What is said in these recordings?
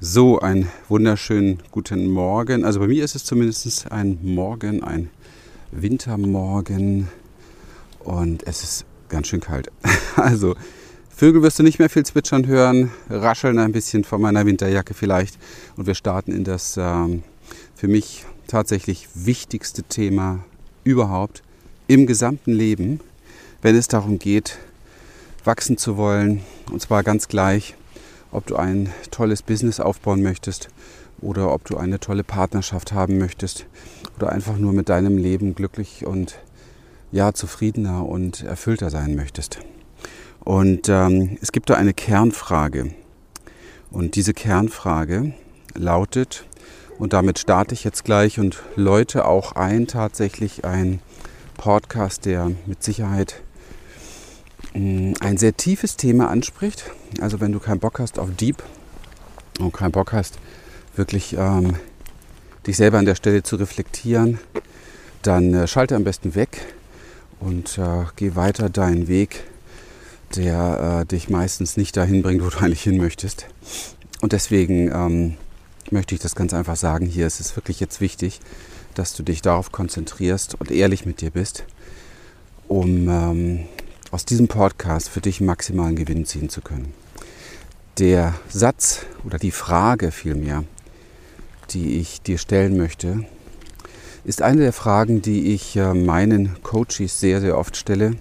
So, einen wunderschönen guten Morgen. Also bei mir ist es zumindest ein Morgen, ein Wintermorgen und es ist ganz schön kalt. Also Vögel wirst du nicht mehr viel zwitschern hören, rascheln ein bisschen von meiner Winterjacke vielleicht und wir starten in das ähm, für mich tatsächlich wichtigste Thema überhaupt im gesamten Leben, wenn es darum geht, wachsen zu wollen und zwar ganz gleich ob du ein tolles Business aufbauen möchtest oder ob du eine tolle Partnerschaft haben möchtest oder einfach nur mit deinem Leben glücklich und ja zufriedener und erfüllter sein möchtest. Und ähm, es gibt da eine Kernfrage. Und diese Kernfrage lautet, und damit starte ich jetzt gleich und läute auch ein, tatsächlich ein Podcast, der mit Sicherheit ein sehr tiefes Thema anspricht. Also wenn du keinen Bock hast auf Deep und keinen Bock hast, wirklich ähm, dich selber an der Stelle zu reflektieren, dann äh, schalte am besten weg und äh, geh weiter deinen Weg, der äh, dich meistens nicht dahin bringt, wo du eigentlich hin möchtest. Und deswegen ähm, möchte ich das ganz einfach sagen hier. Es ist wirklich jetzt wichtig, dass du dich darauf konzentrierst und ehrlich mit dir bist, um ähm, aus diesem Podcast für dich maximalen Gewinn ziehen zu können. Der Satz oder die Frage vielmehr, die ich dir stellen möchte, ist eine der Fragen, die ich äh, meinen Coaches sehr, sehr oft stelle.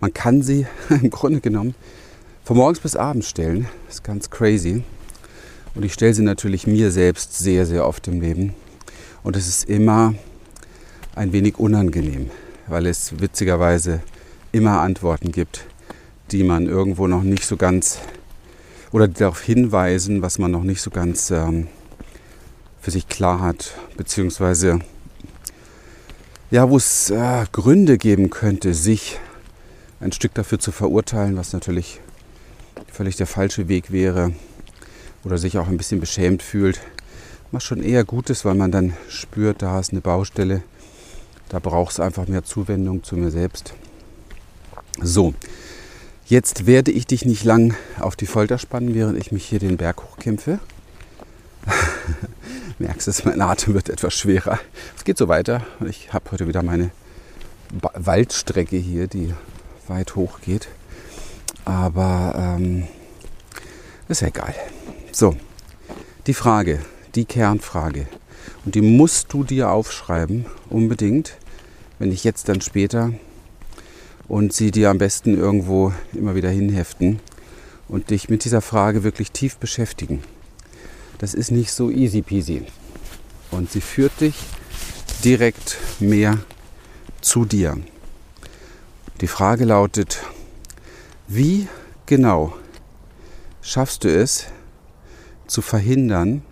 Man kann sie im Grunde genommen von morgens bis abends stellen. Das ist ganz crazy. Und ich stelle sie natürlich mir selbst sehr, sehr oft im Leben. Und es ist immer ein wenig unangenehm, weil es witzigerweise immer Antworten gibt, die man irgendwo noch nicht so ganz oder darauf hinweisen, was man noch nicht so ganz ähm, für sich klar hat, beziehungsweise ja, wo es äh, Gründe geben könnte, sich ein Stück dafür zu verurteilen, was natürlich völlig der falsche Weg wäre oder sich auch ein bisschen beschämt fühlt, was schon eher gut ist, weil man dann spürt, da ist eine Baustelle, da braucht es einfach mehr Zuwendung zu mir selbst. So, jetzt werde ich dich nicht lang auf die Folter spannen, während ich mich hier den Berg hochkämpfe. Merkst du, mein Atem wird etwas schwerer. Es geht so weiter. Ich habe heute wieder meine ba Waldstrecke hier, die weit hoch geht. Aber ähm, ist ja egal. So, die Frage, die Kernfrage. Und die musst du dir aufschreiben, unbedingt, wenn ich jetzt dann später und sie dir am besten irgendwo immer wieder hinheften und dich mit dieser Frage wirklich tief beschäftigen. Das ist nicht so easy peasy. Und sie führt dich direkt mehr zu dir. Die Frage lautet, wie genau schaffst du es zu verhindern,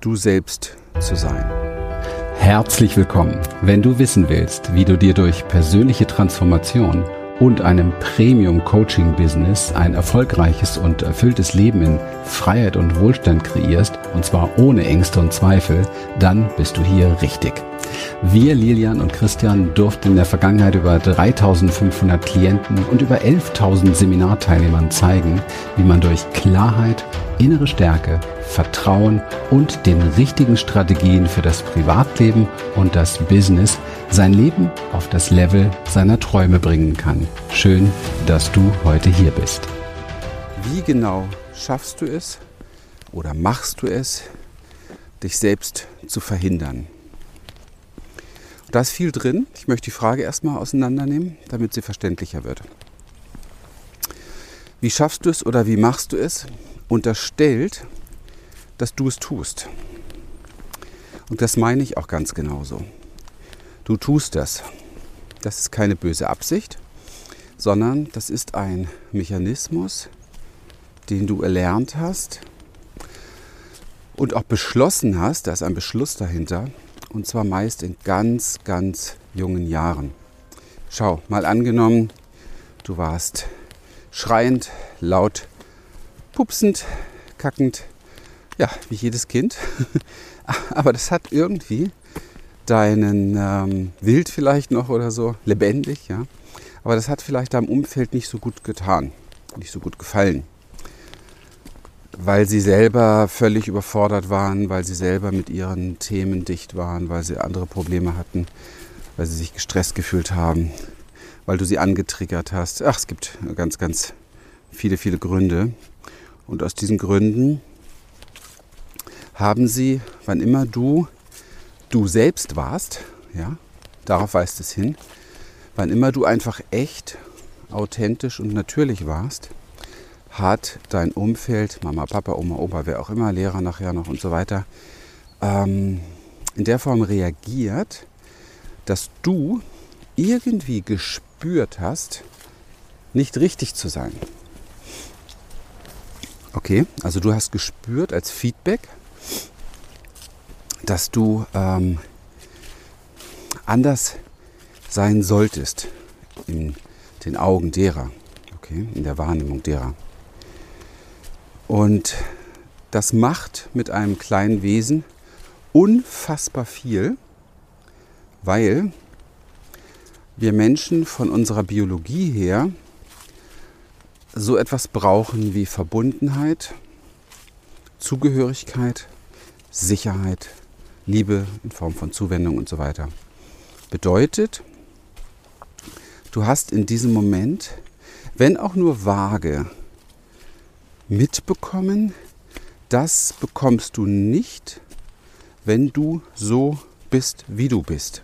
du selbst zu sein? Herzlich willkommen. Wenn du wissen willst, wie du dir durch persönliche Transformation und einem Premium-Coaching-Business ein erfolgreiches und erfülltes Leben in Freiheit und Wohlstand kreierst, und zwar ohne Ängste und Zweifel, dann bist du hier richtig. Wir, Lilian und Christian, durften in der Vergangenheit über 3500 Klienten und über 11.000 Seminarteilnehmern zeigen, wie man durch Klarheit, innere Stärke, Vertrauen und den richtigen Strategien für das Privatleben und das Business sein Leben auf das Level seiner Träume bringen kann. Schön, dass du heute hier bist. Wie genau schaffst du es oder machst du es, dich selbst zu verhindern? Da ist viel drin. Ich möchte die Frage erstmal auseinandernehmen, damit sie verständlicher wird. Wie schaffst du es oder wie machst du es? Unterstellt, dass du es tust. Und das meine ich auch ganz genauso. Du tust das. Das ist keine böse Absicht, sondern das ist ein Mechanismus, den du erlernt hast und auch beschlossen hast, da ist ein Beschluss dahinter, und zwar meist in ganz, ganz jungen Jahren. Schau, mal angenommen, du warst schreiend, laut, pupsend, kackend, ja, wie jedes Kind. Aber das hat irgendwie deinen ähm, Wild vielleicht noch oder so, lebendig, ja. Aber das hat vielleicht deinem Umfeld nicht so gut getan, nicht so gut gefallen. Weil sie selber völlig überfordert waren, weil sie selber mit ihren Themen dicht waren, weil sie andere Probleme hatten, weil sie sich gestresst gefühlt haben, weil du sie angetriggert hast. Ach, es gibt ganz, ganz viele, viele Gründe. Und aus diesen Gründen haben sie, wann immer du du selbst warst, ja, darauf weist es hin, wann immer du einfach echt, authentisch und natürlich warst, hat dein Umfeld, Mama, Papa, Oma, Opa, wer auch immer, Lehrer nachher noch und so weiter, ähm, in der Form reagiert, dass du irgendwie gespürt hast, nicht richtig zu sein. Okay, also du hast gespürt als Feedback, dass du ähm, anders sein solltest in den Augen derer, okay, in der Wahrnehmung derer. Und das macht mit einem kleinen Wesen unfassbar viel, weil wir Menschen von unserer Biologie her so etwas brauchen wie Verbundenheit, Zugehörigkeit, Sicherheit, Liebe in Form von Zuwendung und so weiter. Bedeutet, du hast in diesem Moment, wenn auch nur vage, mitbekommen, das bekommst du nicht, wenn du so bist, wie du bist.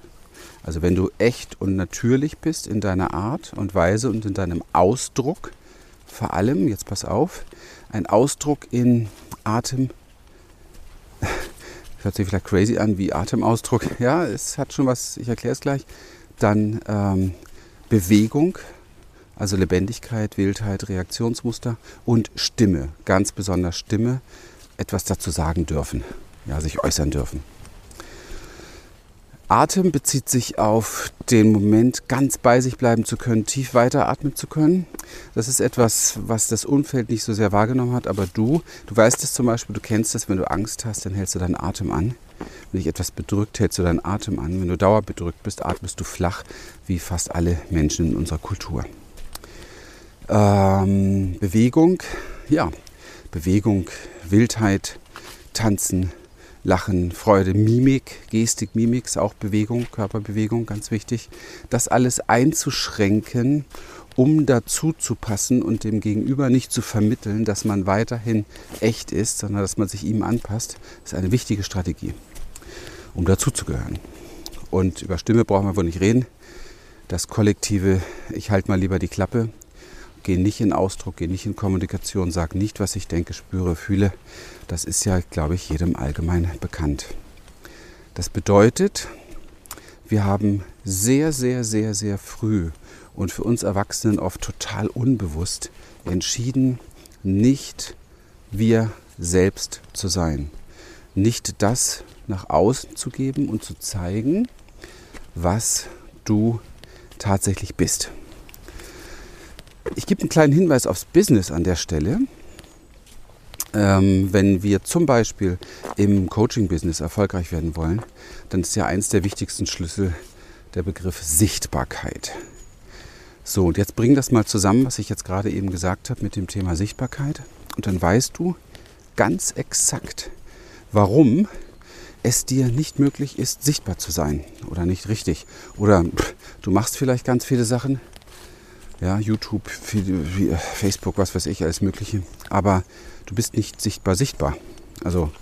Also wenn du echt und natürlich bist in deiner Art und Weise und in deinem Ausdruck, vor allem, jetzt pass auf, ein Ausdruck in Atem, hört sich vielleicht crazy an wie Atemausdruck, ja, es hat schon was, ich erkläre es gleich, dann ähm, Bewegung, also Lebendigkeit, Wildheit, Reaktionsmuster und Stimme, ganz besonders Stimme, etwas dazu sagen dürfen, ja, sich äußern dürfen. Atem bezieht sich auf den Moment, ganz bei sich bleiben zu können, tief weiteratmen zu können. Das ist etwas, was das Umfeld nicht so sehr wahrgenommen hat, aber du, du weißt es zum Beispiel, du kennst es, wenn du Angst hast, dann hältst du deinen Atem an. Wenn dich etwas bedrückt, hältst du deinen Atem an. Wenn du dauerbedrückt bist, atmest du flach, wie fast alle Menschen in unserer Kultur. Ähm, Bewegung, ja, Bewegung, Wildheit, Tanzen, Lachen, Freude, Mimik, Gestik, Mimik ist auch Bewegung, Körperbewegung, ganz wichtig. Das alles einzuschränken, um dazu zu passen und dem Gegenüber nicht zu vermitteln, dass man weiterhin echt ist, sondern dass man sich ihm anpasst, ist eine wichtige Strategie, um dazuzugehören. Und über Stimme brauchen wir wohl nicht reden. Das kollektive, ich halte mal lieber die Klappe, gehe nicht in Ausdruck, gehe nicht in Kommunikation, sage nicht, was ich denke, spüre, fühle. Das ist ja, glaube ich, jedem allgemein bekannt. Das bedeutet, wir haben sehr, sehr, sehr, sehr früh und für uns Erwachsenen oft total unbewusst entschieden, nicht wir selbst zu sein. Nicht das nach außen zu geben und zu zeigen, was du tatsächlich bist. Ich gebe einen kleinen Hinweis aufs Business an der Stelle. Ähm, wenn wir zum Beispiel im Coaching-Business erfolgreich werden wollen, dann ist ja eins der wichtigsten Schlüssel der Begriff Sichtbarkeit. So, und jetzt bring das mal zusammen, was ich jetzt gerade eben gesagt habe mit dem Thema Sichtbarkeit. Und dann weißt du ganz exakt, warum es dir nicht möglich ist, sichtbar zu sein oder nicht richtig. Oder pff, du machst vielleicht ganz viele Sachen, ja, YouTube, Facebook, was weiß ich, alles Mögliche. Aber du bist nicht sichtbar sichtbar. Also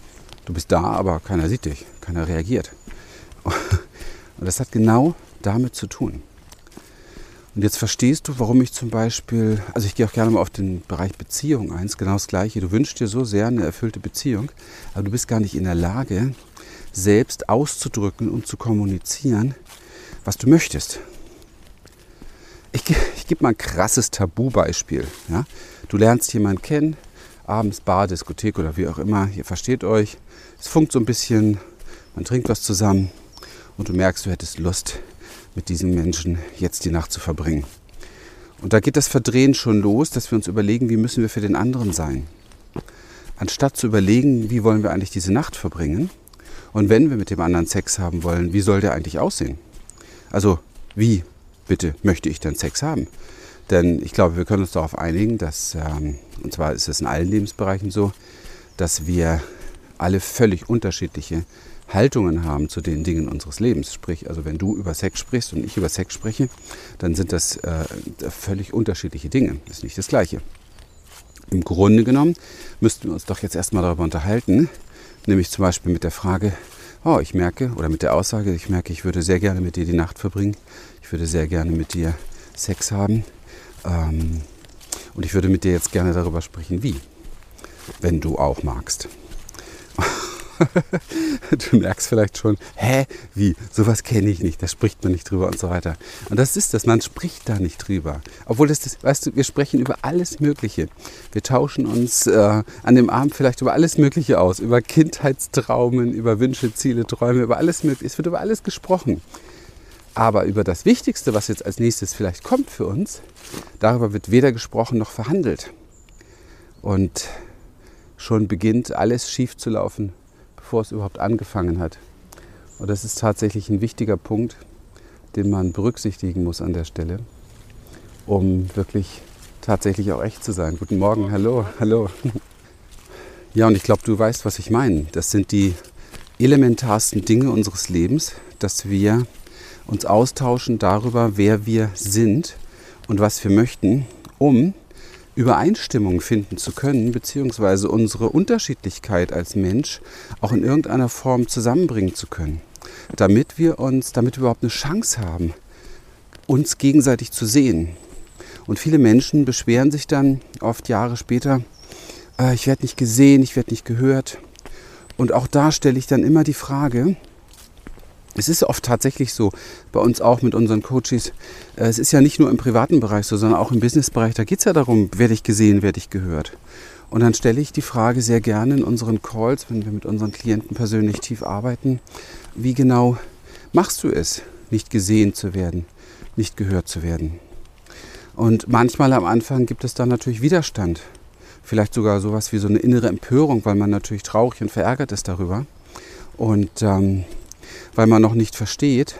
du bist da, aber keiner sieht dich, keiner reagiert. Und das hat genau damit zu tun. Und jetzt verstehst du, warum ich zum Beispiel, also ich gehe auch gerne mal auf den Bereich Beziehung eins, genau das Gleiche. Du wünschst dir so sehr eine erfüllte Beziehung, aber du bist gar nicht in der Lage, selbst auszudrücken und zu kommunizieren, was du möchtest. Ich, ich gebe mal ein krasses Tabu-Beispiel. Ja? Du lernst jemanden kennen, abends Bar, Diskothek oder wie auch immer, ihr versteht euch. Es funkt so ein bisschen, man trinkt was zusammen und du merkst, du hättest Lust, mit diesem Menschen jetzt die Nacht zu verbringen. Und da geht das Verdrehen schon los, dass wir uns überlegen, wie müssen wir für den anderen sein. Anstatt zu überlegen, wie wollen wir eigentlich diese Nacht verbringen und wenn wir mit dem anderen Sex haben wollen, wie soll der eigentlich aussehen? Also wie bitte möchte ich dann Sex haben? Denn ich glaube, wir können uns darauf einigen, dass, ähm, und zwar ist es in allen Lebensbereichen so, dass wir alle völlig unterschiedliche Haltungen haben zu den Dingen unseres Lebens. Sprich, also wenn du über Sex sprichst und ich über Sex spreche, dann sind das äh, völlig unterschiedliche Dinge. Das ist nicht das Gleiche. Im Grunde genommen müssten wir uns doch jetzt erstmal darüber unterhalten, nämlich zum Beispiel mit der Frage, oh, ich merke, oder mit der Aussage, ich merke, ich würde sehr gerne mit dir die Nacht verbringen, ich würde sehr gerne mit dir Sex haben. Ähm, und ich würde mit dir jetzt gerne darüber sprechen, wie, wenn du auch magst. Du merkst vielleicht schon, hä, wie, sowas kenne ich nicht, da spricht man nicht drüber und so weiter. Und das ist das, man spricht da nicht drüber. Obwohl das, das weißt du, wir sprechen über alles Mögliche. Wir tauschen uns äh, an dem Abend vielleicht über alles Mögliche aus, über Kindheitstraumen, über Wünsche, Ziele, Träume, über alles Mögliche. Es wird über alles gesprochen. Aber über das Wichtigste, was jetzt als nächstes vielleicht kommt für uns, darüber wird weder gesprochen noch verhandelt. Und schon beginnt alles schief zu laufen, bevor es überhaupt angefangen hat. Und das ist tatsächlich ein wichtiger Punkt, den man berücksichtigen muss an der Stelle, um wirklich tatsächlich auch echt zu sein. Guten Morgen, hallo, hallo. Ja, und ich glaube, du weißt, was ich meine. Das sind die elementarsten Dinge unseres Lebens, dass wir uns austauschen darüber, wer wir sind und was wir möchten, um Übereinstimmung finden zu können, beziehungsweise unsere Unterschiedlichkeit als Mensch auch in irgendeiner Form zusammenbringen zu können, damit wir uns, damit wir überhaupt eine Chance haben, uns gegenseitig zu sehen. Und viele Menschen beschweren sich dann oft Jahre später, äh, ich werde nicht gesehen, ich werde nicht gehört. Und auch da stelle ich dann immer die Frage, es ist oft tatsächlich so, bei uns auch mit unseren Coaches, äh, es ist ja nicht nur im privaten Bereich so, sondern auch im Businessbereich, da geht es ja darum, werde ich gesehen, werde ich gehört. Und dann stelle ich die Frage sehr gerne in unseren Calls, wenn wir mit unseren Klienten persönlich tief arbeiten, wie genau machst du es, nicht gesehen zu werden, nicht gehört zu werden? Und manchmal am Anfang gibt es dann natürlich Widerstand, vielleicht sogar sowas wie so eine innere Empörung, weil man natürlich traurig und verärgert ist darüber. Und ähm, weil man noch nicht versteht,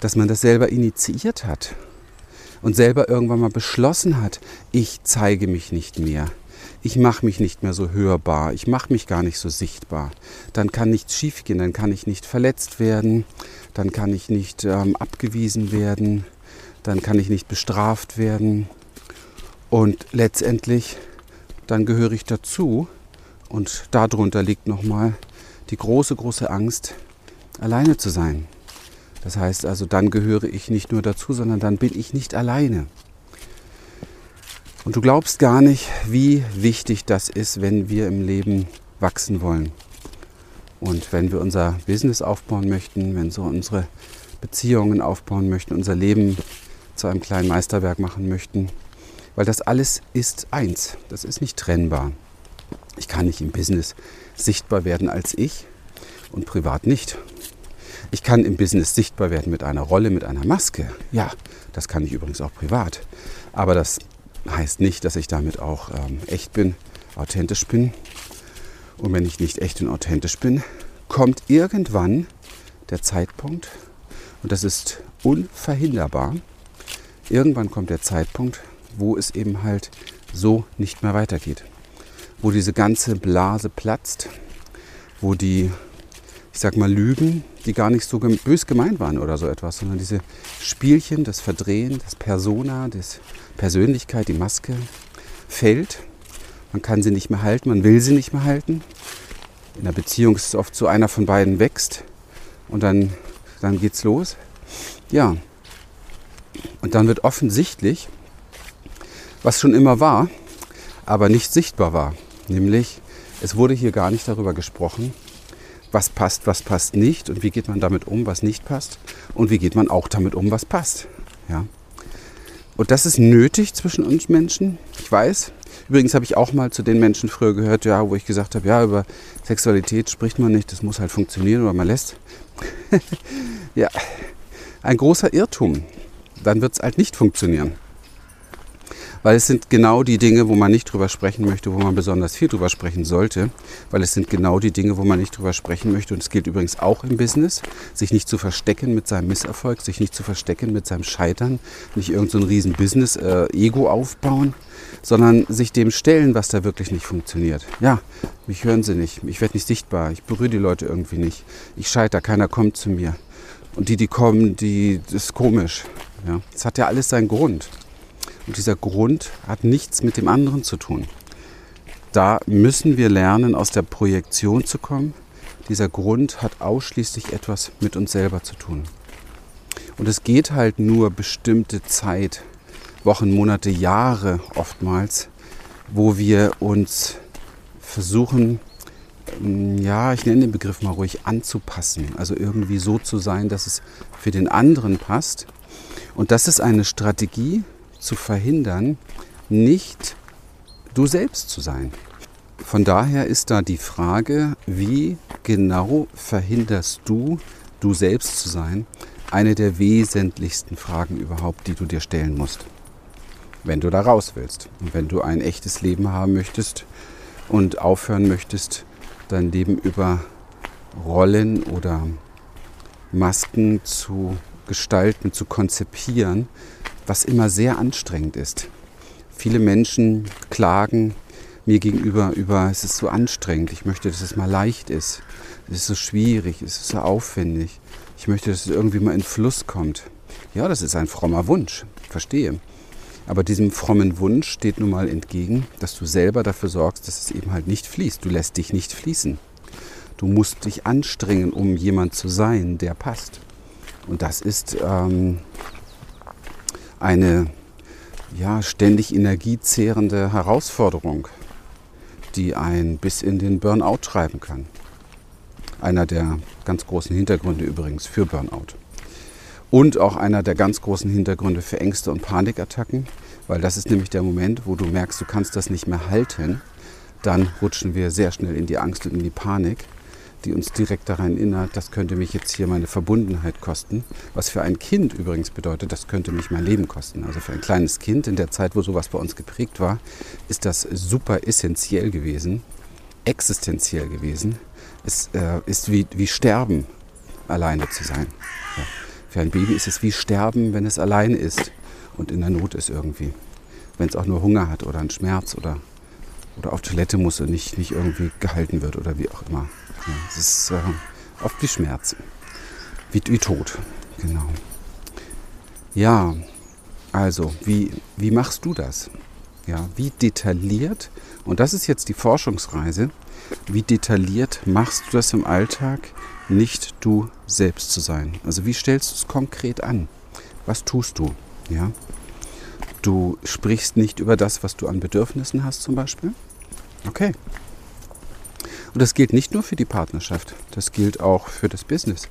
dass man das selber initiiert hat und selber irgendwann mal beschlossen hat, ich zeige mich nicht mehr. Ich mache mich nicht mehr so hörbar, ich mache mich gar nicht so sichtbar. Dann kann nichts schiefgehen, dann kann ich nicht verletzt werden, dann kann ich nicht ähm, abgewiesen werden, dann kann ich nicht bestraft werden. Und letztendlich, dann gehöre ich dazu und darunter liegt nochmal die große, große Angst, alleine zu sein. Das heißt also, dann gehöre ich nicht nur dazu, sondern dann bin ich nicht alleine. Und du glaubst gar nicht, wie wichtig das ist, wenn wir im Leben wachsen wollen. Und wenn wir unser Business aufbauen möchten, wenn wir unsere Beziehungen aufbauen möchten, unser Leben zu einem kleinen Meisterwerk machen möchten. Weil das alles ist eins. Das ist nicht trennbar. Ich kann nicht im Business sichtbar werden als ich und privat nicht. Ich kann im Business sichtbar werden mit einer Rolle, mit einer Maske. Ja, das kann ich übrigens auch privat. Aber das heißt nicht, dass ich damit auch ähm, echt bin, authentisch bin. Und wenn ich nicht echt und authentisch bin, kommt irgendwann der Zeitpunkt, und das ist unverhinderbar, irgendwann kommt der Zeitpunkt, wo es eben halt so nicht mehr weitergeht. Wo diese ganze Blase platzt, wo die ich sag mal, Lügen, die gar nicht so bös gemeint waren oder so etwas, sondern diese Spielchen, das Verdrehen, das Persona, das Persönlichkeit, die Maske fällt. Man kann sie nicht mehr halten, man will sie nicht mehr halten. In der Beziehung ist es oft so, einer von beiden wächst und dann, dann geht's los. Ja. Und dann wird offensichtlich, was schon immer war, aber nicht sichtbar war. Nämlich, es wurde hier gar nicht darüber gesprochen, was passt, was passt nicht und wie geht man damit um, was nicht passt und wie geht man auch damit um, was passt. Ja. Und das ist nötig zwischen uns Menschen. Ich weiß. Übrigens habe ich auch mal zu den Menschen früher gehört, ja, wo ich gesagt habe, ja, über Sexualität spricht man nicht, das muss halt funktionieren oder man lässt. ja, ein großer Irrtum. Dann wird es halt nicht funktionieren. Weil es sind genau die Dinge, wo man nicht drüber sprechen möchte, wo man besonders viel drüber sprechen sollte. Weil es sind genau die Dinge, wo man nicht drüber sprechen möchte. Und es gilt übrigens auch im Business, sich nicht zu verstecken mit seinem Misserfolg, sich nicht zu verstecken mit seinem Scheitern, nicht irgendein so riesen Business-Ego äh, aufbauen, sondern sich dem stellen, was da wirklich nicht funktioniert. Ja, mich hören sie nicht, ich werde nicht sichtbar, ich berühre die Leute irgendwie nicht, ich scheitere, keiner kommt zu mir. Und die, die kommen, die, das ist komisch. Ja, das hat ja alles seinen Grund. Und dieser Grund hat nichts mit dem anderen zu tun. Da müssen wir lernen, aus der Projektion zu kommen. Dieser Grund hat ausschließlich etwas mit uns selber zu tun. Und es geht halt nur bestimmte Zeit, Wochen, Monate, Jahre oftmals, wo wir uns versuchen, ähm, ja, ich nenne den Begriff mal ruhig, anzupassen. Also irgendwie so zu sein, dass es für den anderen passt. Und das ist eine Strategie, zu verhindern, nicht du selbst zu sein. Von daher ist da die Frage, wie genau verhinderst du, du selbst zu sein, eine der wesentlichsten Fragen überhaupt, die du dir stellen musst. Wenn du da raus willst und wenn du ein echtes Leben haben möchtest und aufhören möchtest, dein Leben über Rollen oder Masken zu gestalten, zu konzipieren, was immer sehr anstrengend ist. Viele Menschen klagen mir gegenüber über, es ist so anstrengend, ich möchte, dass es mal leicht ist, es ist so schwierig, es ist so aufwendig, ich möchte, dass es irgendwie mal in Fluss kommt. Ja, das ist ein frommer Wunsch, verstehe. Aber diesem frommen Wunsch steht nun mal entgegen, dass du selber dafür sorgst, dass es eben halt nicht fließt. Du lässt dich nicht fließen. Du musst dich anstrengen, um jemand zu sein, der passt. Und das ist ähm, eine ja, ständig energiezehrende Herausforderung, die einen bis in den Burnout treiben kann. Einer der ganz großen Hintergründe übrigens für Burnout. Und auch einer der ganz großen Hintergründe für Ängste und Panikattacken, weil das ist nämlich der Moment, wo du merkst, du kannst das nicht mehr halten. Dann rutschen wir sehr schnell in die Angst und in die Panik die uns direkt daran erinnert, das könnte mich jetzt hier meine Verbundenheit kosten. Was für ein Kind übrigens bedeutet, das könnte mich mein Leben kosten. Also für ein kleines Kind in der Zeit, wo sowas bei uns geprägt war, ist das super essentiell gewesen, existenziell gewesen. Es äh, ist wie, wie Sterben, alleine zu sein. Ja. Für ein Baby ist es wie Sterben, wenn es allein ist und in der Not ist irgendwie. Wenn es auch nur Hunger hat oder einen Schmerz oder, oder auf Toilette muss und nicht, nicht irgendwie gehalten wird oder wie auch immer. Es ist äh, oft wie Schmerz. Wie, wie Tod. Genau. Ja, also, wie, wie machst du das? Ja, wie detailliert, und das ist jetzt die Forschungsreise, wie detailliert machst du das im Alltag, nicht du selbst zu sein? Also wie stellst du es konkret an? Was tust du? Ja? Du sprichst nicht über das, was du an Bedürfnissen hast zum Beispiel. Okay, und das gilt nicht nur für die Partnerschaft, das gilt auch für das Business.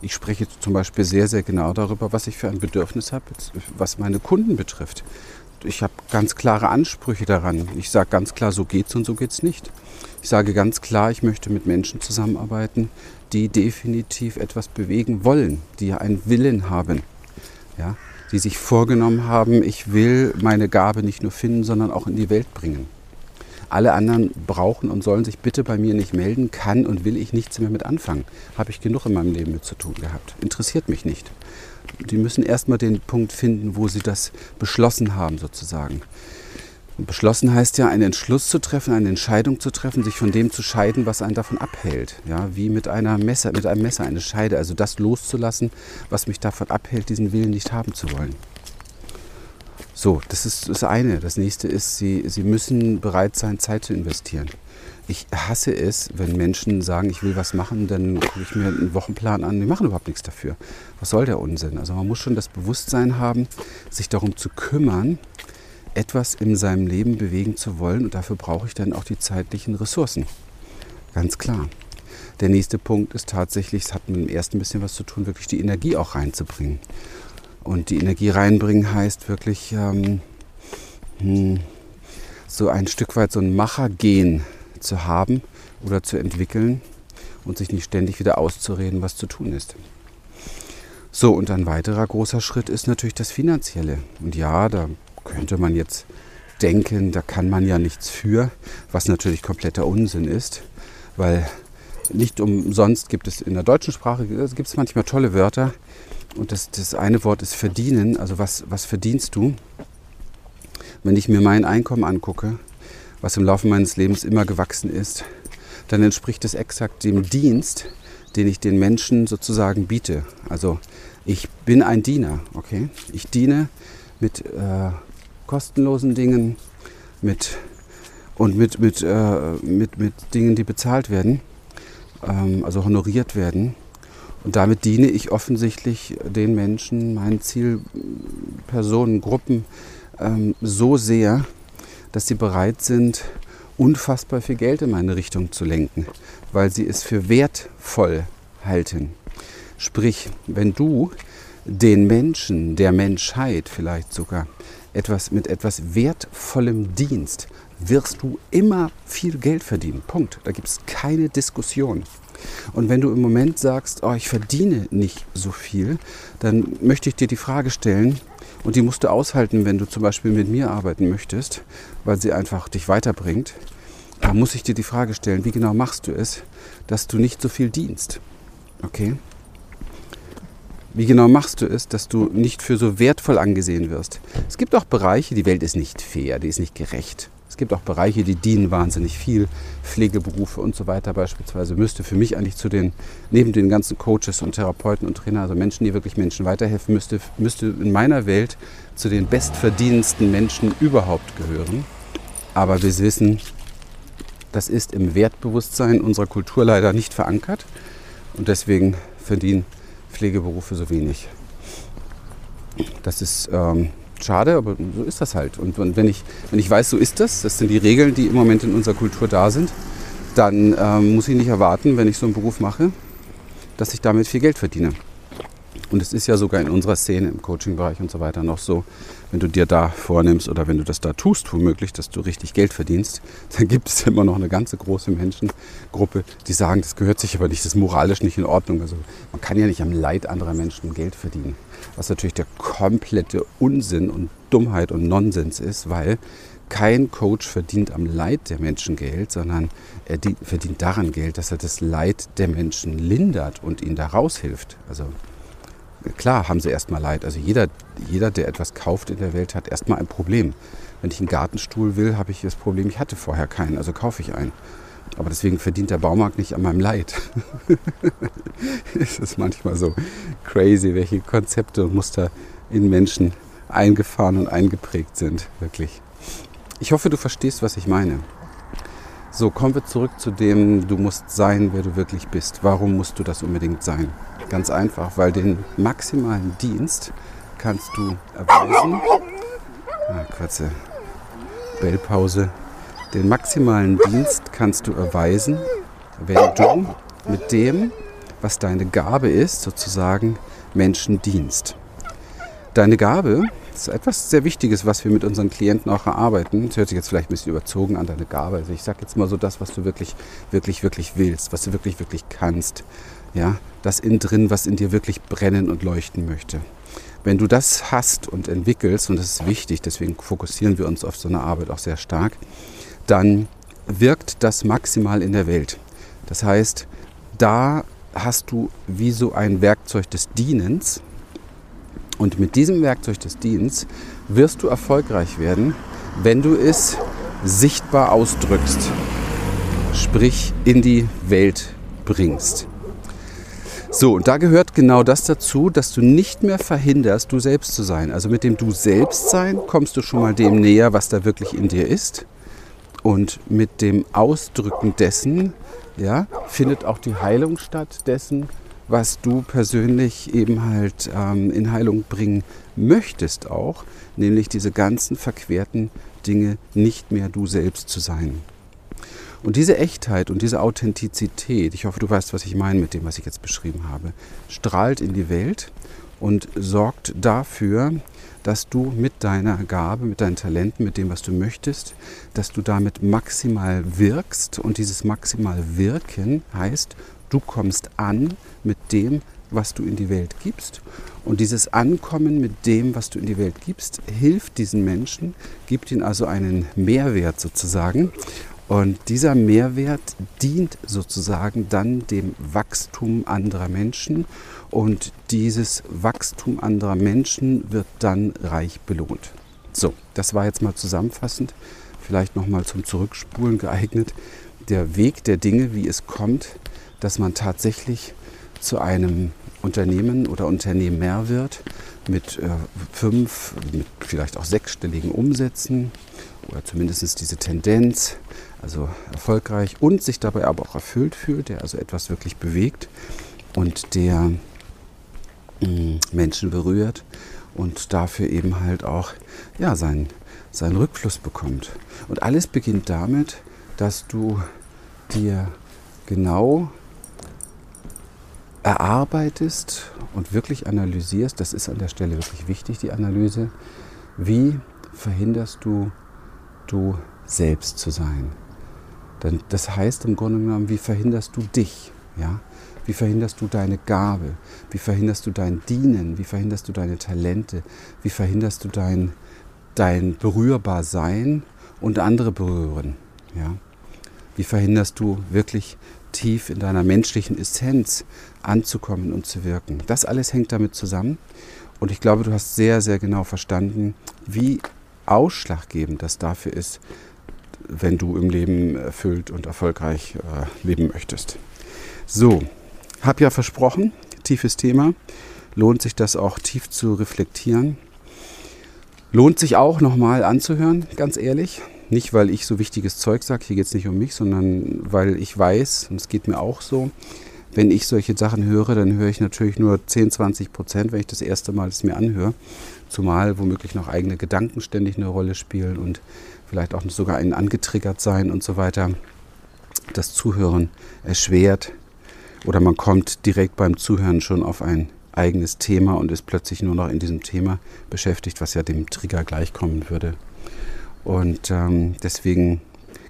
Ich spreche zum Beispiel sehr, sehr genau darüber, was ich für ein Bedürfnis habe, was meine Kunden betrifft. Ich habe ganz klare Ansprüche daran. Ich sage ganz klar, so geht's und so geht's nicht. Ich sage ganz klar, ich möchte mit Menschen zusammenarbeiten, die definitiv etwas bewegen wollen, die einen Willen haben. Ja, die sich vorgenommen haben, ich will meine Gabe nicht nur finden, sondern auch in die Welt bringen. Alle anderen brauchen und sollen sich bitte bei mir nicht melden, kann und will ich nichts mehr mit anfangen. Habe ich genug in meinem Leben mit zu tun gehabt. Interessiert mich nicht. Die müssen erstmal den Punkt finden, wo sie das beschlossen haben, sozusagen. Und beschlossen heißt ja, einen Entschluss zu treffen, eine Entscheidung zu treffen, sich von dem zu scheiden, was einen davon abhält. Ja, wie mit, einer Messer, mit einem Messer eine Scheide. Also das loszulassen, was mich davon abhält, diesen Willen nicht haben zu wollen. So, das ist das eine. Das nächste ist, sie, sie müssen bereit sein, Zeit zu investieren. Ich hasse es, wenn Menschen sagen, ich will was machen, dann gucke ich mir einen Wochenplan an, die machen überhaupt nichts dafür. Was soll der Unsinn? Also man muss schon das Bewusstsein haben, sich darum zu kümmern, etwas in seinem Leben bewegen zu wollen und dafür brauche ich dann auch die zeitlichen Ressourcen. Ganz klar. Der nächste Punkt ist tatsächlich, es hat mit dem ersten bisschen was zu tun, wirklich die Energie auch reinzubringen. Und die Energie reinbringen heißt wirklich ähm, hm, so ein Stück weit so ein Machergehen zu haben oder zu entwickeln und sich nicht ständig wieder auszureden, was zu tun ist. So, und ein weiterer großer Schritt ist natürlich das Finanzielle. Und ja, da könnte man jetzt denken, da kann man ja nichts für, was natürlich kompletter Unsinn ist, weil nicht umsonst gibt es in der deutschen Sprache gibt es manchmal tolle Wörter und das, das eine Wort ist verdienen, also was, was verdienst du? Wenn ich mir mein Einkommen angucke, was im Laufe meines Lebens immer gewachsen ist, dann entspricht es exakt dem Dienst, den ich den Menschen sozusagen biete. Also ich bin ein Diener, okay? Ich diene mit äh, kostenlosen Dingen mit, und mit, mit, äh, mit, mit Dingen, die bezahlt werden, ähm, also honoriert werden. Und damit diene ich offensichtlich den Menschen, meinen Zielpersonen, Gruppen ähm, so sehr, dass sie bereit sind, unfassbar viel Geld in meine Richtung zu lenken, weil sie es für wertvoll halten. Sprich, wenn du den Menschen, der Menschheit vielleicht sogar, etwas mit etwas wertvollem Dienst, wirst du immer viel Geld verdienen. Punkt. Da gibt es keine Diskussion. Und wenn du im Moment sagst, oh, ich verdiene nicht so viel, dann möchte ich dir die Frage stellen, und die musst du aushalten, wenn du zum Beispiel mit mir arbeiten möchtest, weil sie einfach dich weiterbringt. Da muss ich dir die Frage stellen, wie genau machst du es, dass du nicht so viel dienst? Okay? Wie genau machst du es, dass du nicht für so wertvoll angesehen wirst? Es gibt auch Bereiche, die Welt ist nicht fair, die ist nicht gerecht. Es gibt auch Bereiche, die dienen wahnsinnig viel. Pflegeberufe und so weiter beispielsweise müsste für mich eigentlich zu den, neben den ganzen Coaches und Therapeuten und Trainer, also Menschen, die wirklich Menschen weiterhelfen, müsste, müsste in meiner Welt zu den bestverdienendsten Menschen überhaupt gehören. Aber wir wissen, das ist im Wertbewusstsein unserer Kultur leider nicht verankert. Und deswegen verdienen Pflegeberufe so wenig. Das ist ähm, schade, aber so ist das halt. Und, und, wenn, ich, wenn ich weiß, so ist das, das sind die Regeln, die im Moment in unserer Kultur da sind, dann ähm, muss ich nicht erwarten, wenn ich so einen Beruf mache, dass ich damit viel Geld verdiene. Und es ist ja sogar in unserer Szene, im Coaching-Bereich und so weiter noch so, wenn du dir da vornimmst oder wenn du das da tust, womöglich, dass du richtig Geld verdienst, dann gibt es immer noch eine ganze große Menschengruppe, die sagen, das gehört sich aber nicht, das ist moralisch nicht in Ordnung. Also man kann ja nicht am Leid anderer Menschen Geld verdienen. Was natürlich der komplette Unsinn und Dummheit und Nonsens ist, weil kein Coach verdient am Leid der Menschen Geld, sondern er verdient daran Geld, dass er das Leid der Menschen lindert und ihnen da raushilft. Also klar haben sie erstmal Leid. Also jeder, jeder, der etwas kauft in der Welt, hat erstmal ein Problem. Wenn ich einen Gartenstuhl will, habe ich das Problem, ich hatte vorher keinen, also kaufe ich einen. Aber deswegen verdient der Baumarkt nicht an meinem Leid. es ist manchmal so crazy, welche Konzepte und Muster in Menschen eingefahren und eingeprägt sind, wirklich. Ich hoffe, du verstehst, was ich meine. So, kommen wir zurück zu dem, du musst sein, wer du wirklich bist. Warum musst du das unbedingt sein? Ganz einfach, weil den maximalen Dienst kannst du erweisen. Ah, kurze Bellpause. Den maximalen Dienst kannst du erweisen, wenn du mit dem, was deine Gabe ist, sozusagen Menschen dienst. Deine Gabe ist etwas sehr Wichtiges, was wir mit unseren Klienten auch erarbeiten. Das hört sich jetzt vielleicht ein bisschen überzogen an, deine Gabe. Also ich sage jetzt mal so das, was du wirklich, wirklich, wirklich willst, was du wirklich, wirklich kannst. Ja, das innen drin, was in dir wirklich brennen und leuchten möchte. Wenn du das hast und entwickelst, und das ist wichtig, deswegen fokussieren wir uns auf so eine Arbeit auch sehr stark, dann wirkt das maximal in der Welt. Das heißt, da hast du wie so ein Werkzeug des Dienens. Und mit diesem Werkzeug des Dienens wirst du erfolgreich werden, wenn du es sichtbar ausdrückst, sprich in die Welt bringst. So, und da gehört genau das dazu, dass du nicht mehr verhinderst, du selbst zu sein. Also mit dem Du selbst sein kommst du schon mal dem näher, was da wirklich in dir ist. Und mit dem Ausdrücken dessen ja, findet auch die Heilung statt, dessen, was du persönlich eben halt ähm, in Heilung bringen möchtest auch, nämlich diese ganzen verquerten Dinge nicht mehr du selbst zu sein. Und diese Echtheit und diese Authentizität, ich hoffe, du weißt, was ich meine mit dem, was ich jetzt beschrieben habe, strahlt in die Welt und sorgt dafür, dass du mit deiner Gabe, mit deinen Talenten, mit dem, was du möchtest, dass du damit maximal wirkst. Und dieses maximal Wirken heißt, Du kommst an mit dem, was du in die Welt gibst. Und dieses Ankommen mit dem, was du in die Welt gibst, hilft diesen Menschen, gibt ihnen also einen Mehrwert sozusagen. Und dieser Mehrwert dient sozusagen dann dem Wachstum anderer Menschen. Und dieses Wachstum anderer Menschen wird dann reich belohnt. So, das war jetzt mal zusammenfassend, vielleicht nochmal zum Zurückspulen geeignet. Der Weg der Dinge, wie es kommt, dass man tatsächlich zu einem Unternehmen oder Unternehmer wird mit äh, fünf, mit vielleicht auch sechsstelligen Umsätzen oder zumindest diese Tendenz, also erfolgreich und sich dabei aber auch erfüllt fühlt, der also etwas wirklich bewegt und der mm, Menschen berührt und dafür eben halt auch ja, seinen, seinen Rückfluss bekommt. Und alles beginnt damit, dass du dir genau erarbeitest und wirklich analysierst, das ist an der Stelle wirklich wichtig, die Analyse, wie verhinderst du, du selbst zu sein? Denn das heißt im Grunde genommen, wie verhinderst du dich? Ja? Wie verhinderst du deine Gabe? Wie verhinderst du dein Dienen? Wie verhinderst du deine Talente? Wie verhinderst du dein, dein Berührbarsein und andere berühren? Ja? Wie verhinderst du wirklich tief in deiner menschlichen Essenz anzukommen und zu wirken? Das alles hängt damit zusammen. Und ich glaube, du hast sehr, sehr genau verstanden, wie ausschlaggebend das dafür ist, wenn du im Leben erfüllt und erfolgreich äh, leben möchtest. So, hab ja versprochen, tiefes Thema. Lohnt sich das auch tief zu reflektieren. Lohnt sich auch nochmal anzuhören, ganz ehrlich. Nicht, weil ich so wichtiges Zeug sage, hier geht es nicht um mich, sondern weil ich weiß, und es geht mir auch so, wenn ich solche Sachen höre, dann höre ich natürlich nur 10, 20 Prozent, wenn ich das erste Mal es mir anhöre. Zumal womöglich noch eigene Gedanken ständig eine Rolle spielen und vielleicht auch sogar ein angetriggert sein und so weiter. Das Zuhören erschwert oder man kommt direkt beim Zuhören schon auf ein eigenes Thema und ist plötzlich nur noch in diesem Thema beschäftigt, was ja dem Trigger gleichkommen würde. Und ähm, deswegen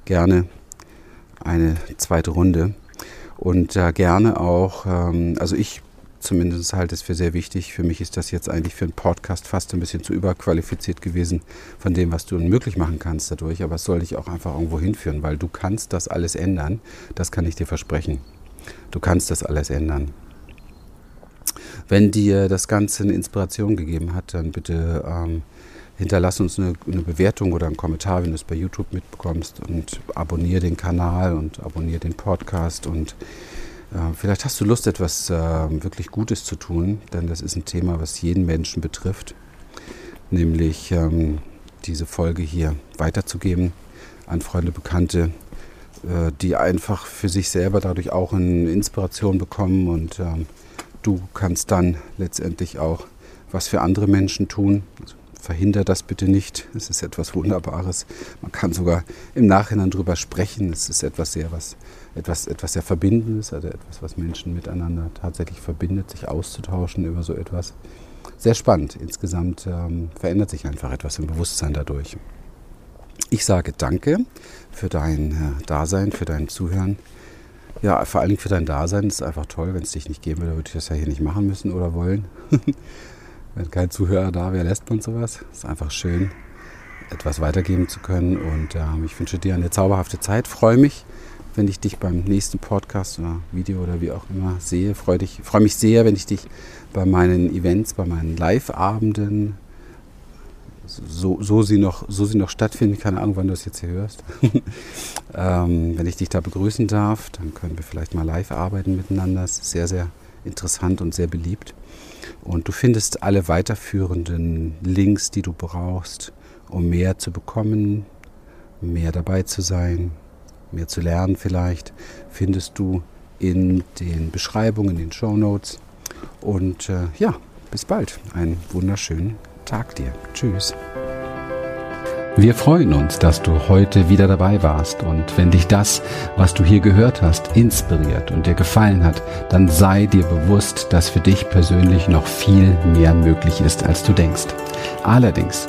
gerne eine zweite Runde. Und äh, gerne auch, ähm, also ich zumindest halte es für sehr wichtig. Für mich ist das jetzt eigentlich für einen Podcast fast ein bisschen zu überqualifiziert gewesen von dem, was du möglich machen kannst dadurch. Aber es soll dich auch einfach irgendwo hinführen, weil du kannst das alles ändern. Das kann ich dir versprechen. Du kannst das alles ändern. Wenn dir das Ganze eine Inspiration gegeben hat, dann bitte ähm, hinterlass uns eine, eine, Bewertung oder einen Kommentar, wenn du es bei YouTube mitbekommst und abonniere den Kanal und abonniere den Podcast und vielleicht hast du Lust, etwas äh, wirklich Gutes zu tun, denn das ist ein Thema, was jeden Menschen betrifft, nämlich ähm, diese Folge hier weiterzugeben an Freunde, Bekannte, äh, die einfach für sich selber dadurch auch eine Inspiration bekommen und ähm, du kannst dann letztendlich auch was für andere Menschen tun. Also verhindert das bitte nicht. Es ist etwas Wunderbares. Man kann sogar im Nachhinein darüber sprechen. Es ist etwas sehr, was, etwas, etwas sehr Verbindendes, also etwas, was Menschen miteinander tatsächlich verbindet, sich auszutauschen über so etwas. Sehr spannend. Insgesamt ähm, verändert sich einfach etwas im Bewusstsein dadurch. Ich sage danke für dein äh, Dasein, für dein Zuhören. Ja, vor allen Dingen für dein Dasein. Das ist einfach toll. Wenn es dich nicht geben würde, würde ich das ja hier nicht machen müssen oder wollen. Wenn kein Zuhörer da wäre, lässt man sowas. Ist einfach schön, etwas weitergeben zu können. Und ähm, ich wünsche dir eine zauberhafte Zeit. Freue mich, wenn ich dich beim nächsten Podcast oder Video oder wie auch immer sehe. Freue, freue mich sehr, wenn ich dich bei meinen Events, bei meinen Live-Abenden, so, so, sie noch, so sie noch stattfinden, keine Ahnung, wann du das jetzt hier hörst, ähm, wenn ich dich da begrüßen darf, dann können wir vielleicht mal live arbeiten miteinander. Das ist sehr, sehr interessant und sehr beliebt. Und du findest alle weiterführenden Links, die du brauchst, um mehr zu bekommen, mehr dabei zu sein, mehr zu lernen vielleicht, findest du in den Beschreibungen, in den Show Notes. Und äh, ja, bis bald. Einen wunderschönen Tag dir. Tschüss. Wir freuen uns, dass du heute wieder dabei warst und wenn dich das, was du hier gehört hast, inspiriert und dir gefallen hat, dann sei dir bewusst, dass für dich persönlich noch viel mehr möglich ist, als du denkst. Allerdings,